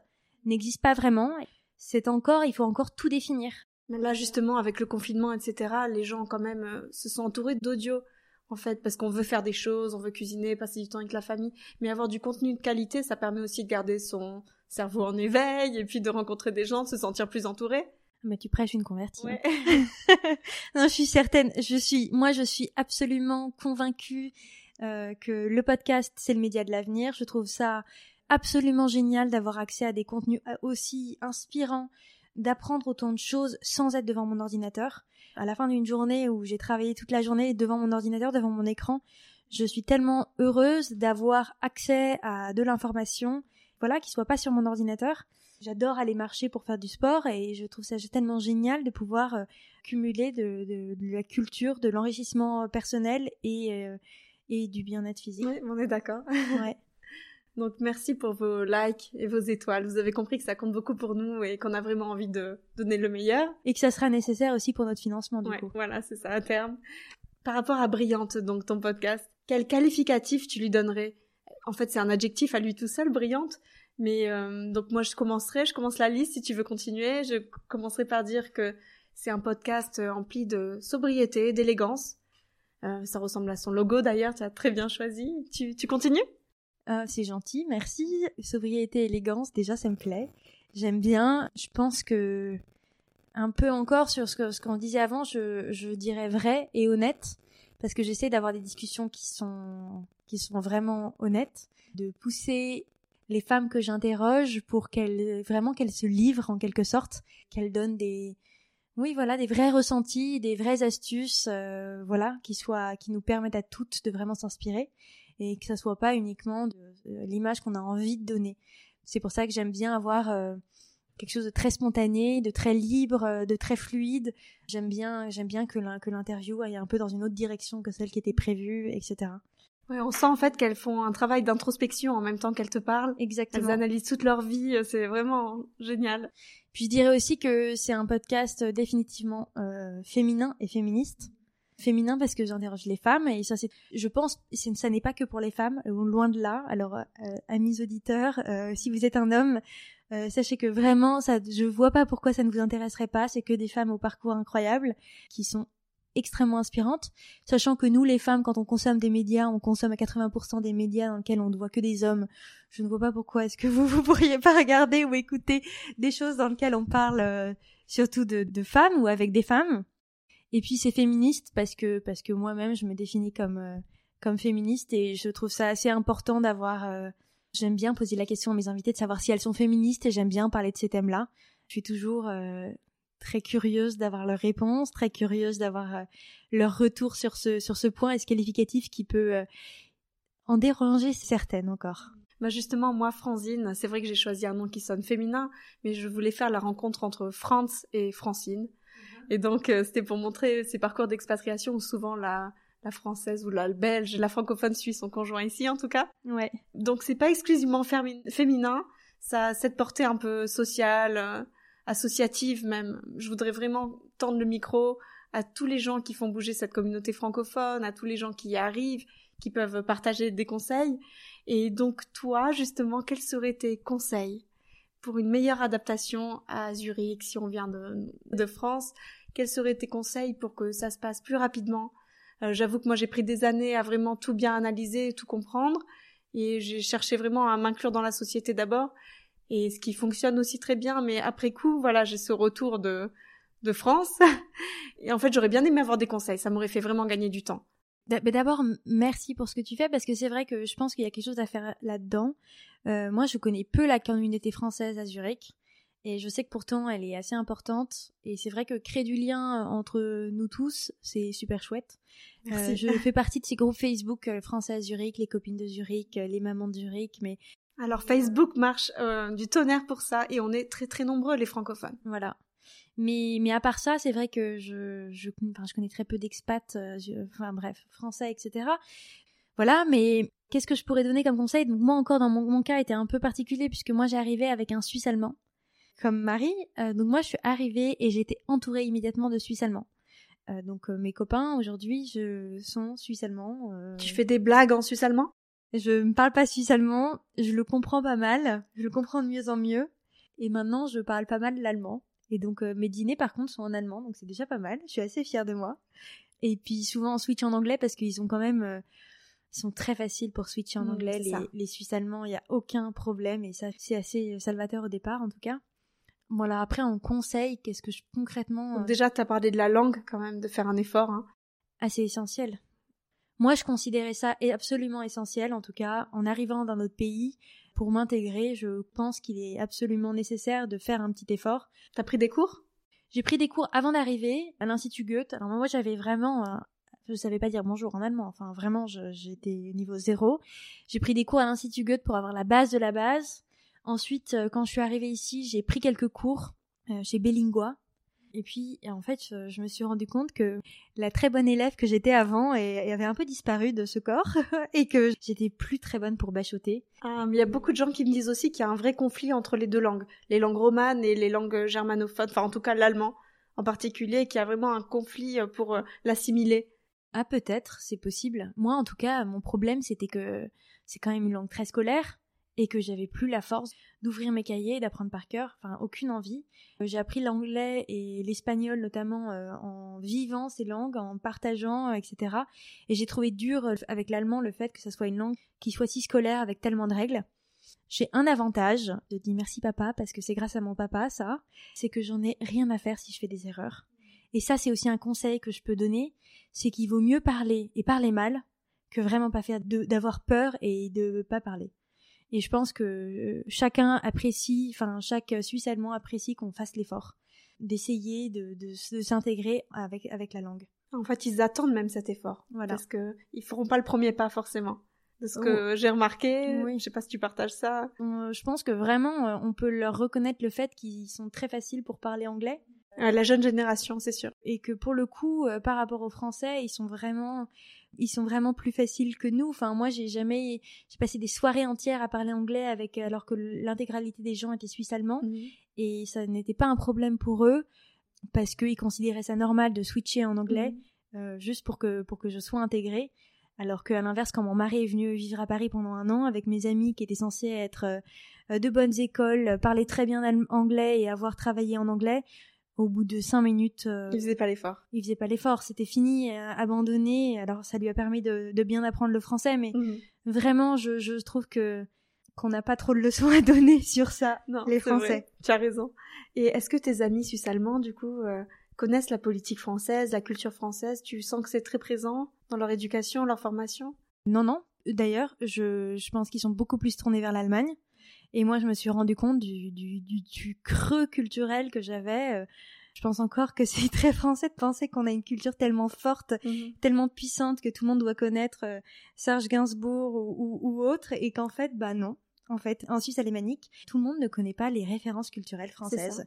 B: n'existe pas vraiment. C'est encore, il faut encore tout définir.
A: Mais là, justement, avec le confinement, etc., les gens quand même euh, se sont entourés d'audio, en fait, parce qu'on veut faire des choses, on veut cuisiner, passer du temps avec la famille, mais avoir du contenu de qualité, ça permet aussi de garder son cerveau en éveil, et puis de rencontrer des gens, de se sentir plus entouré.
B: Mais tu prêches une convertie.
A: Ouais.
B: non, je suis certaine. Je suis, moi, je suis absolument convaincue euh, que le podcast c'est le média de l'avenir. Je trouve ça absolument génial d'avoir accès à des contenus euh, aussi inspirants, d'apprendre autant de choses sans être devant mon ordinateur. À la fin d'une journée où j'ai travaillé toute la journée devant mon ordinateur, devant mon écran, je suis tellement heureuse d'avoir accès à de l'information, voilà, qui soit pas sur mon ordinateur. J'adore aller marcher pour faire du sport et je trouve ça tellement génial de pouvoir euh, cumuler de, de, de la culture, de l'enrichissement personnel et, euh, et du bien-être physique.
A: Oui, on est d'accord.
B: Ouais.
A: Donc merci pour vos likes et vos étoiles. Vous avez compris que ça compte beaucoup pour nous et qu'on a vraiment envie de donner le meilleur.
B: Et que ça sera nécessaire aussi pour notre financement du
A: Ouais,
B: coup.
A: voilà, c'est ça à terme. Par rapport à Brillante, donc ton podcast, quel qualificatif tu lui donnerais? En fait, c'est un adjectif à lui tout seul, Brillante. Mais euh, donc moi, je commencerai, je commence la liste si tu veux continuer. Je commencerai par dire que c'est un podcast euh, empli de sobriété, d'élégance. Euh, ça ressemble à son logo d'ailleurs, tu as très bien choisi. Tu, tu continues?
B: Euh, c'est gentil, merci. Sobriété, élégance, déjà ça me plaît. J'aime bien. Je pense que un peu encore sur ce qu'on disait avant, je, dirais vrai et honnête parce que j'essaie d'avoir des discussions qui sont qui sont vraiment honnêtes, de pousser les femmes que j'interroge pour qu'elles vraiment qu'elles se livrent en quelque sorte, qu'elles donnent des oui voilà des vrais ressentis, des vraies astuces, euh, voilà qui soient qui nous permettent à toutes de vraiment s'inspirer et que ça soit pas uniquement de, de l'image qu'on a envie de donner. C'est pour ça que j'aime bien avoir euh, quelque chose de très spontané, de très libre, euh, de très fluide. J'aime bien, j'aime bien que l'in- que l'interview aille un peu dans une autre direction que celle qui était prévue, etc.
A: Ouais, on sent en fait qu'elles font un travail d'introspection en même temps qu'elles te parlent. Elles
B: Exactement.
A: analysent toute leur vie, euh, c'est vraiment génial.
B: Puis je dirais aussi que c'est un podcast euh, définitivement euh, féminin et féministe. Féminin parce que j'interroge les femmes et ça c'est, je pense, ça n'est pas que pour les femmes, euh, loin de là. Alors euh, amis auditeurs, euh, si vous êtes un homme, euh, sachez que vraiment ça, je vois pas pourquoi ça ne vous intéresserait pas. C'est que des femmes au parcours incroyable qui sont extrêmement inspirantes, sachant que nous les femmes quand on consomme des médias, on consomme à 80% des médias dans lesquels on ne voit que des hommes. Je ne vois pas pourquoi est-ce que vous vous pourriez pas regarder ou écouter des choses dans lesquelles on parle euh, surtout de, de femmes ou avec des femmes? Et puis c'est féministe parce que parce que moi-même je me définis comme euh, comme féministe et je trouve ça assez important d'avoir. euh, j'aime bien poser la question à mes invités de savoir si elles sont féministes et j'aime bien parler de ces thèmes-là. Je suis toujours euh, très curieuse d'avoir leurs réponses, très curieuse d'avoir leur retour sur ce sur ce point et ce qualificatif qui peut en déranger certaines encore.
A: Bah justement, moi, Franzine, c'est vrai que j'ai choisi un nom qui sonne féminin, mais je voulais faire la rencontre entre Franz et Francine. Et donc, euh, c'était pour montrer ces parcours d'expatriation où souvent la, la française ou la belge, la francophone suisse sont conjoints ici, en tout cas.
B: Ouais.
A: Donc, c'est pas exclusivement féminin, ça a cette portée un peu sociale, euh, associative même. Je voudrais vraiment tendre le micro à tous les gens qui font bouger cette communauté francophone, à tous les gens qui y arrivent, qui peuvent partager des conseils. Et donc, toi, justement, quels seraient tes conseils? Pour une meilleure adaptation à Zurich si on vient de, France Quels seraient tes conseils pour que ça se passe plus rapidement? Euh, J'avoue que moi, j'ai pris des années à vraiment tout bien analyser, tout comprendre. Et j'ai cherché vraiment à m'inclure dans la société d'abord. Et ce qui fonctionne aussi très bien, mais après coup, voilà, j'ai ce retour de, de France. Et en fait, j'aurais bien aimé avoir des conseils. Ça m'aurait fait vraiment gagner du temps.
B: D'abord, merci pour ce que tu fais parce que c'est vrai que je pense qu'il y a quelque chose à faire là-dedans. Euh, moi, je connais peu la communauté française à Zurich et je sais que pourtant elle est assez importante. Et c'est vrai que créer du lien entre nous tous, c'est super chouette. Euh, je fais partie de ces groupes Facebook euh, français à Zurich, les copines de Zurich, les mamans de Zurich, mais
A: alors Facebook marche du tonnerre pour ça et on est très très nombreux les francophones.
B: Voilà. Mais, mais à part ça, c'est vrai que je, je, enfin, je connais très peu d'expats, euh, enfin bref, français, etc. Voilà, mais qu'est-ce que je pourrais donner comme conseil? Donc moi encore dans mon, mon, cas était un peu particulier puisque moi j'arrivais avec un Suisse allemand comme Marie. Euh, donc moi je suis arrivée et été entourée immédiatement de Suisse allemands. Euh, donc mes copains aujourd'hui je sont Suisse allemands.
A: Tu fais des blagues en Suisse allemand
B: Je ne parle pas Suisse allemand, je le comprends pas mal, je le comprends de mieux en mieux. Et maintenant je parle pas mal l'allemand. Et donc euh, mes dîners par contre sont en allemand, donc c'est déjà pas mal. Je suis assez fière de moi. Et puis souvent on switch en anglais parce qu'ils ont quand même euh, ils sont très faciles pour switcher en mmh, anglais. Les, les, Suisses allemands, il y a aucun problème et ça c'est assez euh, salvateur au départ en tout cas. Voilà, après en conseil, qu'est-ce que je concrètement
A: Déjà tu as parlé de la langue quand même, de faire un effort hein.
B: Assez essentiel. Moi, je considérais ça absolument essentiel, en tout cas, en arrivant dans notre pays, pour m'intégrer, je pense qu'il est absolument nécessaire de faire un petit effort.
A: T'as pris des cours?
B: J'ai pris des cours avant d'arriver à l'Institut Goethe. Alors moi, j'avais vraiment... Je euh, je savais pas dire bonjour en allemand, enfin vraiment, j'étais niveau zéro. J'ai pris des cours à l'Institut Goethe pour avoir la base de la base. Ensuite, euh, quand je suis arrivée ici, j'ai pris quelques cours euh, chez Bellingua, et puis, en fait, je, me suis rendu compte que la très bonne élève que j'étais avant et, avait un peu disparu de ce corps et que j'étais plus très bonne pour bachoter.
A: Ah, mais il y a beaucoup de gens qui me disent aussi qu'il y a un vrai conflit entre les deux langues, les langues romanes et les langues germanophones, enfin en tout cas l'allemand en particulier, qu'il y a vraiment un conflit euh, pour euh, l'assimiler.
B: Ah peut-être, c'est possible. Moi en tout cas, mon problème c'était que c'est quand même une langue très scolaire et que j'avais plus la force d'ouvrir mes cahiers et d'apprendre par cœur, enfin aucune envie. Euh, j'ai appris l'anglais et l'espagnol notamment euh, en vivant ces langues, en partageant, etc. Et j'ai trouvé dur euh, avec l'allemand le fait que ça soit une langue qui soit si scolaire avec tellement de règles. J'ai un avantage, je dis merci papa parce que c'est grâce à mon papa ça, c'est que j'en ai rien à faire si je fais des erreurs. Et ça c'est aussi un conseil que je peux donner, c'est qu'il vaut mieux parler et parler mal que vraiment pas faire d'avoir peur et de pas parler. Et je pense que euh, chacun apprécie, enfin chaque Suisse allemand apprécie qu'on fasse l'effort d'essayer de, de, s'intégrer avec, avec la langue.
A: En fait, ils attendent même cet effort. Voilà. Parce que ils feront pas le premier pas forcément. De ce que oh. j'ai remarqué, oui. je sais pas si tu partages ça.
B: Euh, je pense que vraiment, euh, on peut leur reconnaître le fait qu'ils sont très faciles pour parler anglais.
A: la jeune génération, c'est sûr.
B: Et que pour le coup, par rapport aux Français, ils sont vraiment, ils sont vraiment plus faciles que nous. Enfin, moi, j'ai jamais, j'ai passé des soirées entières à parler anglais avec, alors que l'intégralité des gens étaient suisses allemands, mhm. et ça n'était pas un problème pour eux parce qu'ils considéraient ça normal de switcher en anglais mhm. euh, juste pour que pour que je sois intégrée. Alors qu'à l'inverse, quand mon mari est venu vivre à Paris pendant un an avec mes amis qui étaient censés être euh, de bonnes écoles, parler très bien anglais et avoir travaillé en anglais, au bout de cinq minutes.
A: Euh, il faisait pas l'effort.
B: Il faisait pas l'effort, c'était fini, euh, abandonné. Alors ça lui a permis de, bien apprendre le français, mais mhm. vraiment, je, trouve que qu'on n'a pas trop de leçons à donner sur ça, non, les Français.
A: Tu as raison. Et est-ce que tes amis suisses-allemands, du coup, euh, connaissent la politique française, la culture française? Tu sens que c'est très présent dans leur éducation, leur formation?
B: Non, non. D'ailleurs, je, je pense qu'ils sont beaucoup plus tournés vers l'Allemagne. Et moi, je me suis rendu compte du, du, du, creux culturel que j'avais. Euh, je pense encore que c'est très français de penser qu'on a une culture tellement forte, mhm. tellement puissante que tout le monde doit connaître euh, Serge Gainsbourg ou, ou, autre, et qu'en fait, bah non. En fait, en Suisse alémanique, tout le monde ne connaît pas les références culturelles françaises.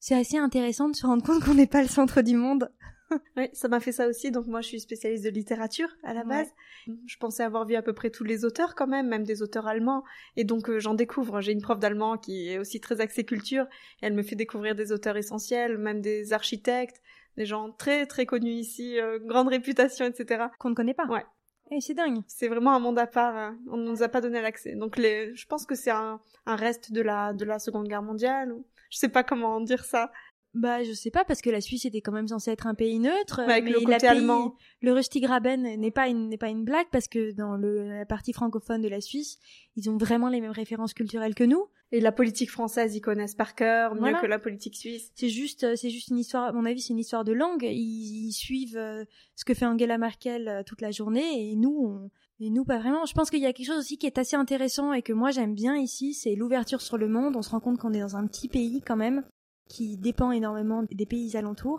B: C'est assez intéressant de se rendre compte qu'on n'est pas le centre du monde.
A: oui, ça m'a fait ça aussi. Donc moi, je suis spécialiste de littérature à la base. Je pensais avoir vu à peu près tous les auteurs quand même, même des auteurs allemands. Et donc euh, j'en découvre. J'ai une prof d'allemand qui est aussi très axée culture. Et elle me fait découvrir des auteurs essentiels, même des architectes, des gens très très connus ici, euh, grande réputation, etc.
B: Qu'on ne connaît pas.
A: Ouais.
B: Et eh, c'est dingue.
A: C'est vraiment un monde à part. Hein. On ne nous a pas donné l'accès. Donc je pense que c'est un, un reste de la de la Seconde Guerre mondiale. Je sais pas comment dire ça.
B: Bah, je sais pas, parce que la Suisse était quand même censée être un pays neutre.
A: mais le côté allemand.
B: Le Rustgraben n'est pas une, n'est pas une blague, parce que dans le, la partie francophone de la Suisse, ils ont vraiment les mêmes références culturelles que nous.
A: Et la politique française, ils connaissent par cœur, mieux que la politique suisse.
B: C'est juste, euh, c'est juste une histoire, à mon avis, c'est une histoire de langue. Ils, suivent euh, ce que fait Angela Merkel euh, toute la journée et nous, on, et nous, pas vraiment. Je pense qu'il y a quelque chose aussi qui est assez intéressant et que moi j'aime bien ici, c'est l'ouverture sur le monde. On se rend compte qu'on est dans un petit pays quand même, qui dépend énormément des pays alentours.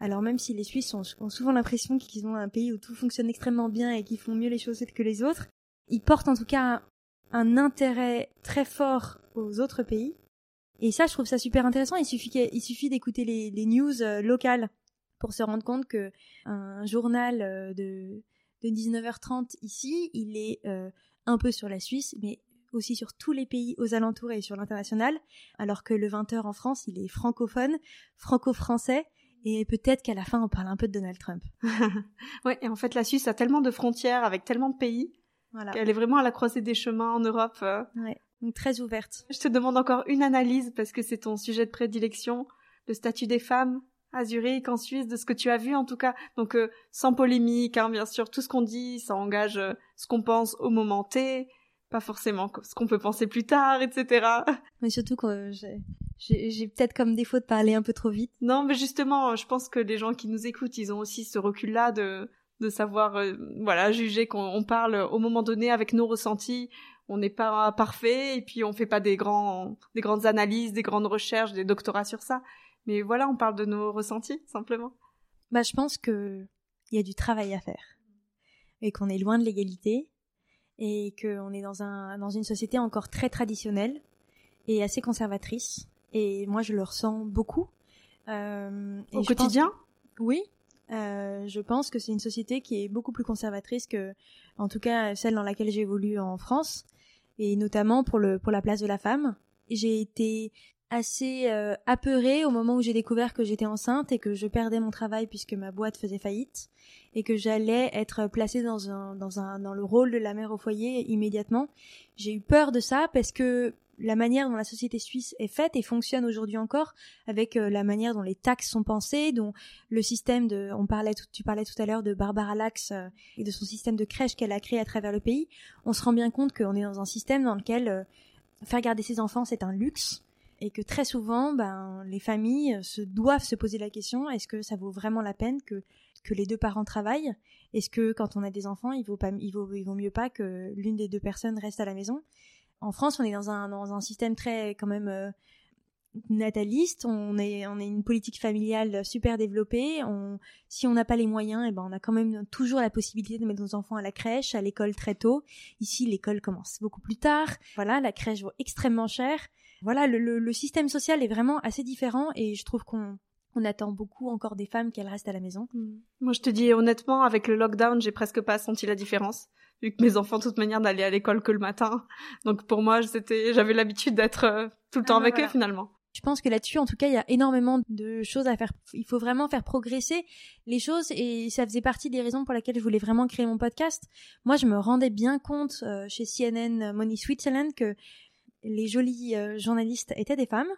B: Alors même si les Suisses ont, souvent l'impression qu'ils ont un pays où tout fonctionne extrêmement bien et qu'ils font mieux les choses que les autres, ils portent en tout cas un, intérêt très fort aux autres pays. Et ça, je trouve ça super intéressant. Il suffit, d'écouter les, news euh, locales pour se rendre compte que un journal euh, de, de 19h30 ici, il est euh, un peu sur la Suisse, mais aussi sur tous les pays aux alentours et sur l'international, alors que le 20h en France, il est francophone, franco-français, et peut-être qu'à la fin, on parle un peu de Donald Trump.
A: oui, et en fait, la Suisse a tellement de frontières avec tellement de pays voilà. qu'elle est vraiment à la croisée des chemins en Europe. Euh.
B: Ouais, donc très ouverte.
A: Je te demande encore une analyse parce que c'est ton sujet de prédilection, le statut des femmes à Zurich, en Suisse, de ce que tu as vu en tout cas. Donc euh, sans polémique, hein, bien sûr, tout ce qu'on dit, ça engage euh, ce qu'on pense au moment T, pas forcément ce qu'on peut penser plus tard, etc.
B: Mais surtout que j'ai peut-être comme défaut de parler un peu trop vite.
A: Non, mais justement, je pense que les gens qui nous écoutent, ils ont aussi ce recul-là de de savoir, euh, voilà, juger qu'on parle au moment donné avec nos ressentis. On n'est pas parfait et puis on fait pas des grands, des grandes analyses, des grandes recherches, des doctorats sur ça. Mais voilà, on parle de nos ressentis simplement.
B: Bah, je pense que il y a du travail à faire et qu'on est loin de l'égalité et qu'on est dans un dans une société encore très traditionnelle et assez conservatrice. Et moi, je le ressens beaucoup.
A: Euh, Au quotidien?
B: Oui. Euh, je pense que c'est une société qui est beaucoup plus conservatrice que, en tout cas, celle dans laquelle j'ai évolué en France, et notamment pour le pour la place de la femme. J'ai été assez euh, apeurée au moment où j'ai découvert que j'étais enceinte et que je perdais mon travail puisque ma boîte faisait faillite et que j'allais être placée dans un dans un dans le rôle de la mère au foyer immédiatement. J'ai eu peur de ça parce que la manière dont la société suisse est faite et fonctionne aujourd'hui encore, avec euh, la manière dont les taxes sont pensées, dont le système de, on parlait, tu parlais tout à l'heure de Barbara Lax euh, et de son système de crèche qu'elle a créé à travers le pays, on se rend bien compte qu'on est dans un système dans lequel euh, faire garder ses enfants c'est un luxe et que très souvent, ben, les familles se doivent se poser la question est-ce que ça vaut vraiment la peine que que les deux parents travaillent? Est-ce que quand on a des enfants, il vaut pas, il vaut, il vaut mieux pas que l'une des deux personnes reste à la maison? En France, on est dans un, dans un système très quand même euh, nataliste. On est, on est une politique familiale super développée. Si on n'a pas les moyens, et eh ben on a quand même toujours la possibilité de mettre nos enfants à la crèche, à l'école très tôt. Ici, l'école commence beaucoup plus tard. Voilà, la crèche vaut extrêmement cher. Voilà, le, le, le système social est vraiment assez différent et je trouve qu'on on attend beaucoup encore des femmes qu'elles restent à la maison.
A: Mm. Moi, je te dis honnêtement, avec le lockdown, j'ai presque pas senti la différence vu que mes enfants de toute manière n'allaient à l'école que le matin. Donc pour moi, c'était, j'avais l'habitude d'être euh, tout le temps ah, avec eux finalement.
B: Je pense que là-dessus, en tout cas, il y a énormément de choses à faire. Il faut vraiment faire progresser les choses et ça faisait partie des raisons pour lesquelles je voulais vraiment créer mon podcast. Moi, je me rendais bien compte euh, chez CNN Money Switzerland que les jolis euh, journalistes étaient des femmes,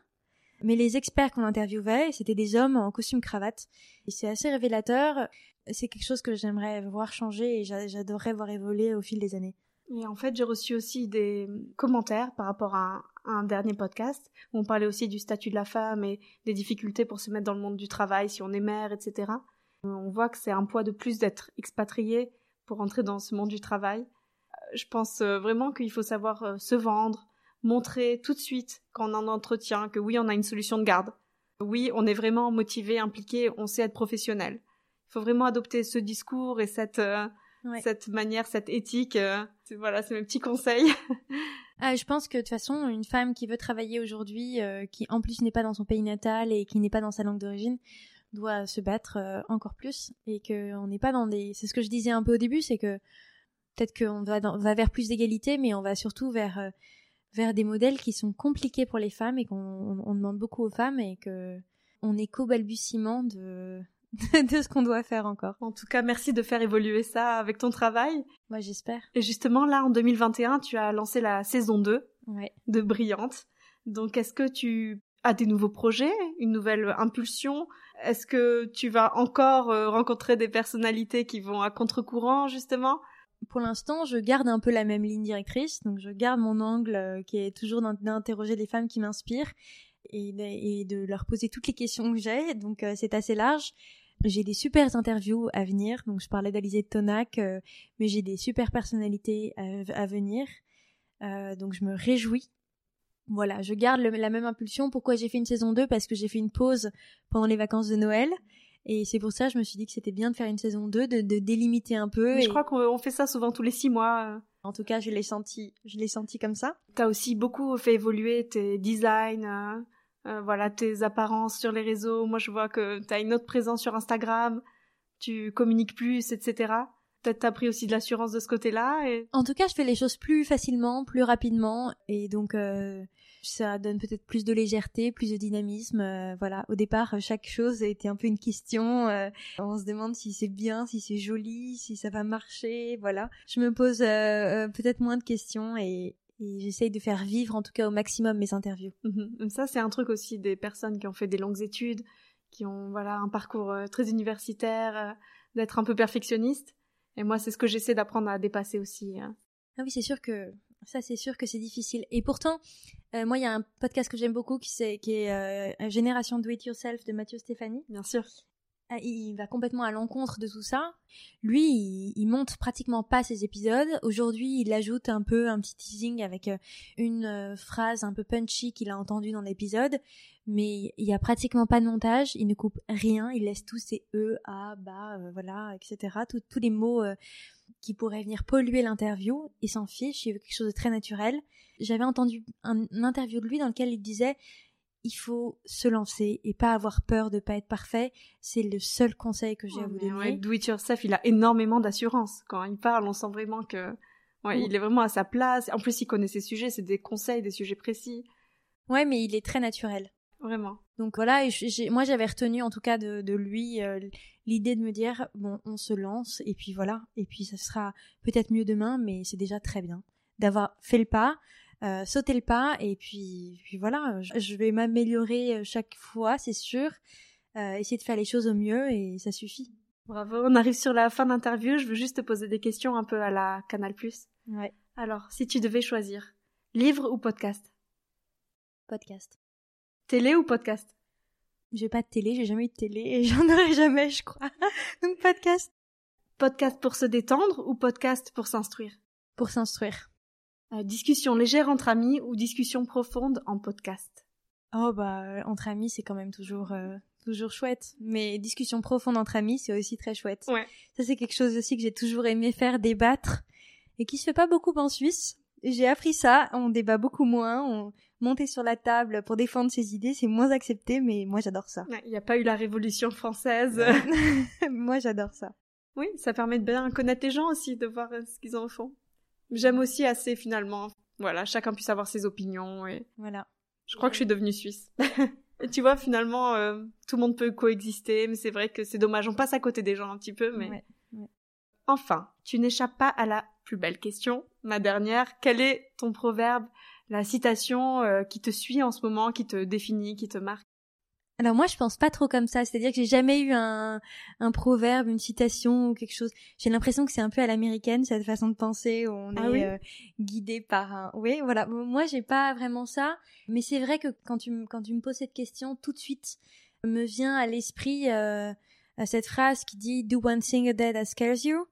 B: mais les experts qu'on interviewait, c'était des hommes en costume cravate. C'est assez révélateur c'est quelque chose que j'aimerais voir changer et j'adorerais voir évoluer au fil des années.
A: Et en fait, j'ai reçu aussi des commentaires par rapport à un, dernier podcast où on parlait aussi du statut de la femme et des difficultés pour se mettre dans le monde du travail si on est mère, etc. On voit que c'est un poids de plus d'être expatrié pour entrer dans ce monde du travail. Euh, je pense euh, vraiment qu'il faut savoir se vendre, montrer tout de suite quand on en entretien que oui, on a une solution de garde. Oui, on est vraiment motivé, impliqué, on sait être professionnel faut vraiment adopter ce discours et cette euh, cette manière, cette éthique. Euh, voilà, c'est mes petits conseils.
B: ah, je pense que de toute façon, une femme qui veut travailler aujourd'hui, euh, qui en plus n'est pas dans son pays natal et qui n'est pas dans sa langue d'origine, doit se battre encore plus et que on n'est pas dans des. C'est ce que je disais un peu au début, c'est que peut-être qu'on va, va vers plus d'égalité, mais on va surtout vers vers des modèles qui sont compliqués pour les femmes et qu'on on demande beaucoup aux femmes et que on est qu'au balbutiement de de ce qu'on doit faire encore.
A: En tout cas, merci de faire évoluer ça avec ton travail.
B: Moi, j'espère.
A: Et justement, là, en 2021, tu as lancé la saison 2 de Brillante. Donc, est-ce que tu as des nouveaux projets, une nouvelle impulsion? Est-ce que tu vas encore euh, rencontrer des personnalités qui vont à contre-courant, justement?
B: Pour l'instant, je garde un peu la même ligne directrice. Donc, je garde mon angle euh, qui est toujours d'interroger les femmes qui m'inspirent et, de leur poser toutes les questions que j'ai. Donc, euh, c'est assez large. J'ai des super interviews à venir. Donc, je parlais d'Alizé de Tonac, euh, mais j'ai des super personnalités à, venir. donc, je me réjouis. Voilà, je garde la même impulsion. Pourquoi j'ai fait une saison 2 Parce que j'ai fait une pause pendant les vacances de Noël. Et c'est pour ça que je me suis dit que c'était bien de faire une saison 2, de, délimiter un peu.
A: Je crois qu'on fait ça souvent tous les six mois.
B: En tout cas, je l'ai senti, je l'ai senti comme ça.
A: T'as aussi beaucoup fait évoluer tes designs, euh, euh, voilà, tes apparences sur les réseaux. Moi, je vois que t'as une autre présence sur Instagram, tu communiques plus, etc. Peut-être t'as pris aussi de l'assurance de ce côté-là. Et...
B: En tout cas, je fais les choses plus facilement, plus rapidement, et donc euh, ça donne peut-être plus de légèreté, plus de dynamisme. Euh, voilà, au départ, chaque chose était un peu une question. Euh, on se demande si c'est bien, si c'est joli, si ça va marcher. Voilà, je me pose peut-être moins de questions et, j'essaye de faire vivre en tout cas au maximum mes interviews.
A: Mhm. Ça, c'est un truc aussi des personnes qui ont fait des longues études, qui ont voilà un parcours très universitaire, d'être un peu perfectionniste. Et moi, c'est ce que j'essaie d'apprendre à dépasser aussi. Hein.
B: Ah oui, c'est sûr que ça, c'est sûr que c'est difficile. Et pourtant, euh, moi, il y a un podcast que j'aime beaucoup qui, est, qui est euh, Génération Do It Yourself de Mathieu Stéphanie.
A: Bien sûr.
B: Ah, il va complètement à l'encontre de tout ça. Lui, il, monte pratiquement pas ses épisodes. Aujourd'hui, il ajoute un peu un petit teasing avec euh, une phrase un peu punchy qu'il a entendue dans l'épisode. Mais il y a pratiquement pas de montage. Il ne coupe rien. Il laisse tous ses e, a, ba, voilà, etc. tous les mots qui pourrait venir polluer l'interview, il s'en fiche, il veut quelque chose de très naturel. J'avais entendu un, interview de lui dans lequel il disait il faut se lancer et pas avoir peur de pas être parfait. C'est le seul conseil que j'ai à vous donner.
A: Ouais, do it yourself, il a énormément d'assurance. Quand il parle, on sent vraiment que, ouais, il est vraiment à sa place. En plus, il connaît ses sujets, c'est des conseils, des sujets précis.
B: Ouais, mais il est très naturel.
A: Vraiment.
B: Donc voilà, et moi j'avais retenu en tout cas de, lui euh, l'idée de me dire bon, on se lance et puis voilà, et puis ça sera peut-être mieux demain, mais c'est déjà très bien d'avoir fait le pas, euh, sauté le pas et puis, puis voilà, je, vais m'améliorer euh, chaque fois, c'est sûr, essayer de faire les choses au mieux et ça suffit.
A: Bravo, on arrive sur la fin d'interview, je veux juste te poser des questions un peu à la Canal+.
B: Ouais.
A: Alors, si tu devais choisir, livre ou podcast?
B: Podcast.
A: Télé ou podcast?
B: J'ai pas de télé, j'ai jamais eu de télé et j'en aurai jamais, je crois. Donc podcast.
A: Podcast pour se détendre ou podcast pour s'instruire?
B: Pour s'instruire.
A: Euh, discussion légère entre amis ou discussion profonde en podcast?
B: Oh bah euh, entre amis c'est quand même toujours euh, toujours chouette, mais discussion profonde entre amis c'est aussi très chouette.
A: Ouais.
B: Ça c'est quelque chose aussi que j'ai toujours aimé faire débattre et qui se fait pas beaucoup en Suisse. J'ai appris ça, on débat beaucoup moins, on monter sur la table pour défendre ses idées, c'est moins accepté, mais moi j'adore ça.
A: Il n'y a pas eu la Révolution française.
B: moi j'adore ça.
A: Oui, ça permet de bien connaître les gens aussi, de voir ce qu'ils en font. J'aime aussi assez finalement. Voilà, chacun puisse avoir ses opinions et.
B: Voilà.
A: Je crois que je suis devenue suisse. et tu vois, finalement, euh, tout le monde peut coexister, mais c'est vrai que c'est dommage. On passe à côté des gens un petit peu, mais. Enfin, tu n'échappes pas à la plus belle question, ma dernière. Quel est ton proverbe la citation euh, qui te suit en ce moment, qui te définit, qui te marque?
B: Alors moi je pense pas trop comme ça, c'est-à-dire que j'ai jamais eu un, un proverbe, une citation ou quelque chose. J'ai l'impression que c'est un peu à l'américaine cette façon de penser où on ah est euh, guidé par un. Oui, voilà. Moi j'ai pas vraiment ça, mais c'est vrai que quand tu quand tu me poses cette question, tout de suite me vient à l'esprit euh, cette phrase qui dit "Do one thing a day that scares you"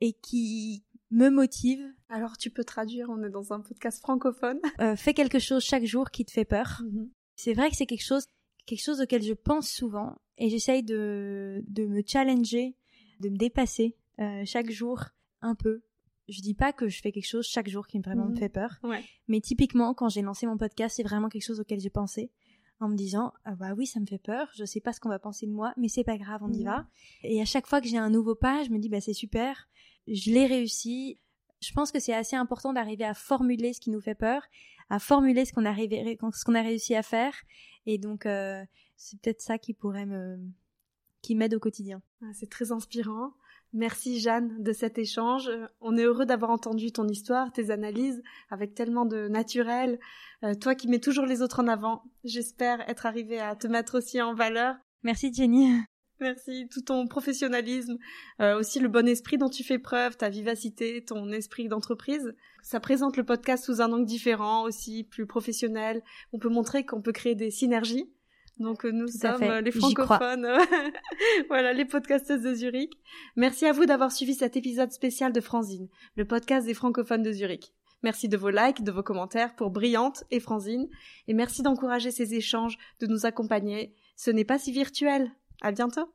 B: et qui me motive.
A: Alors tu peux traduire, on est dans un podcast francophone.
B: Euh, fais quelque chose chaque jour qui te fait peur. Mhm. C'est vrai que c'est quelque chose, quelque chose auquel je pense souvent et j'essaye de, de me challenger, de me dépasser euh, chaque jour un peu. Je dis pas que je fais quelque chose chaque jour qui vraiment me mhm. fait peur, mais typiquement quand j'ai lancé mon podcast, c'est vraiment quelque chose auquel j'ai pensé en me disant ah bah oui ça me fait peur je sais pas ce qu'on va penser de moi mais c'est pas grave on y mhm. va et à chaque fois que j'ai un nouveau pas je me dis bah c'est super je l'ai réussi. Je pense que c'est assez important d'arriver à formuler ce qui nous fait peur, à formuler ce qu'on a, ce qu'on a réussi à faire. Et donc, euh, c'est peut-être ça qui pourrait me, qui m'aide au quotidien.
A: Ah, c'est très inspirant. Merci Jeanne de cet échange. On est heureux d'avoir entendu ton histoire, tes analyses, avec tellement de naturel. Euh, toi qui mets toujours les autres en avant, j'espère être arrivée à te mettre aussi en valeur.
B: Merci Jenny.
A: Merci, tout ton professionnalisme, euh, aussi le bon esprit dont tu fais preuve, ta vivacité, ton esprit d'entreprise. Ça présente le podcast sous un angle différent, aussi plus professionnel. On peut montrer qu'on peut créer des synergies. Donc euh, nous sommes euh, les francophones, voilà les podcasteuses de Zurich. Merci à vous d'avoir suivi cet épisode spécial de Franzine, le podcast des francophones de Zurich. Merci de vos likes, de vos commentaires pour Brillante et Franzine, et merci d'encourager ces échanges, de nous accompagner. Ce n'est pas si virtuel. À bientôt.